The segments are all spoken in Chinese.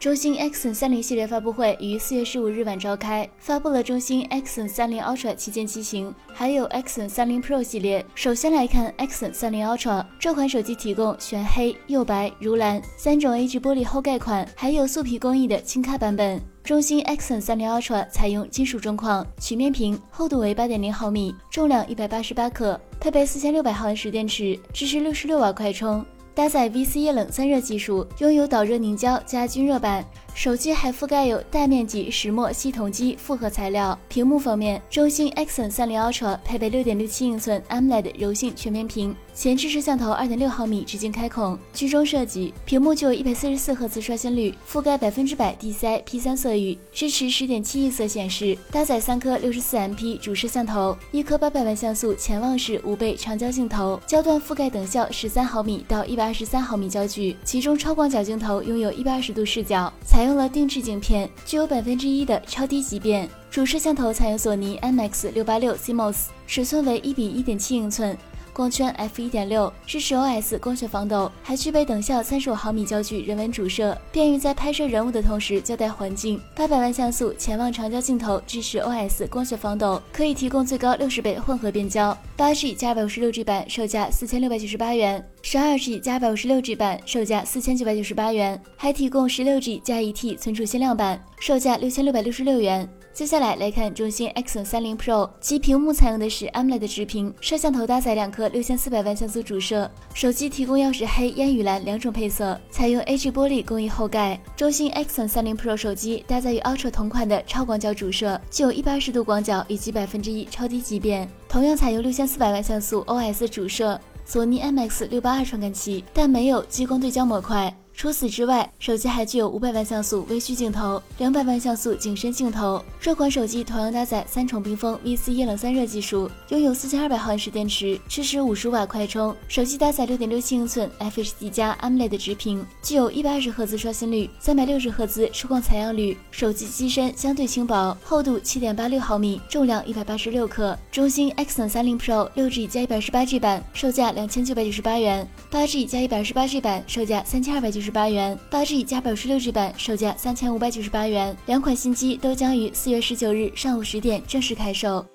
中兴 Axon 三零系列发布会于四月十五日晚召开，发布了中兴 Axon 三零 Ultra 旗舰机型，还有 Axon 三零 Pro 系列。首先来看 Axon 三零 Ultra，这款手机提供全黑、釉白、如蓝三种 A 质玻璃后盖款，还有素皮工艺的轻咖版本。中兴 Axon 三零 Ultra 采用金属中框曲面屏，厚度为八点零毫米，重量一百八十八克，配备四千六百毫安时电池，支持六十六瓦快充。搭载 VC 液冷散热技术，拥有导热凝胶加均热板。手机还覆盖有大面积石墨烯铜基复合材料。屏幕方面，中兴 Axon 三零 Ultra 配备六点六七英寸 AMOLED 柔性全面屏，前置摄像头二点六毫米直径开孔，居中设计。屏幕具有一百四十四赫兹刷新率，覆盖百分之百 DCI P 三色域，支持十点七亿色显示。搭载三颗六十四 MP 主摄像头，一颗八百万像素潜望式五倍长焦镜头，焦段覆盖等效十三毫米到一百二十三毫米焦距，其中超广角镜头拥有一百二十度视角，采用了定制镜片，具有百分之一的超低畸变。主摄像头采用索尼 IMX 六八六 CMOS，尺寸为一比一点七英寸。光圈 f 一点六，支持 OS 光学防抖，还具备等效三十五毫米焦距人文主摄，便于在拍摄人物的同时交代环境。八百万像素潜望长焦镜头，支持 OS 光学防抖，可以提供最高六十倍混合变焦。八 G 加二百五十六 G 版售价四千六百九十八元，十二 G 加二百五十六 G 版售价四千九百九十八元，还提供十六 G 加一 T 存储限量版，售价六千六百六十六元。接下来来看中兴 Axon 三零 Pro，其屏幕采用的是 AMOLED 直屏，摄像头搭载两颗六千四百万像素主摄，手机提供曜石黑、烟雨蓝两种配色，采用 AG 玻璃工艺后盖。中兴 Axon 三零 Pro 手机搭载与 Ultra 同款的超广角主摄，具有一百二十度广角以及百分之一超低畸变，同样采用六千四百万像素 OS 主摄，索尼 IMX 六八二传感器，但没有激光对焦模块。除此之外，手机还具有五百万像素微距镜头、两百万像素景深镜头。这款手机同样搭载三重冰封 VC 液冷散热技术，拥有四千二百毫安时电池，支持五十瓦快充。手机搭载六点六七英寸 FHD+ AMOLED 直屏，具有一百二十赫兹刷新率、三百六十赫兹触控采样率。手机机身相对轻薄，厚度七点八六毫米，重量一百八十六克。中兴 X 三零 Pro 六 G 加一百二十八 G 版售价两千九百九十八元，八 G 加一百二十八 G 版售价三千二百九十。十八元，八 G 加百十六 G 版售价三千五百九十八元。两款新机都将于四月十九日上午十点正式开售。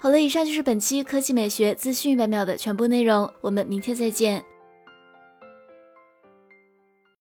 好了，以上就是本期科技美学资讯一百秒的全部内容，我们明天再见。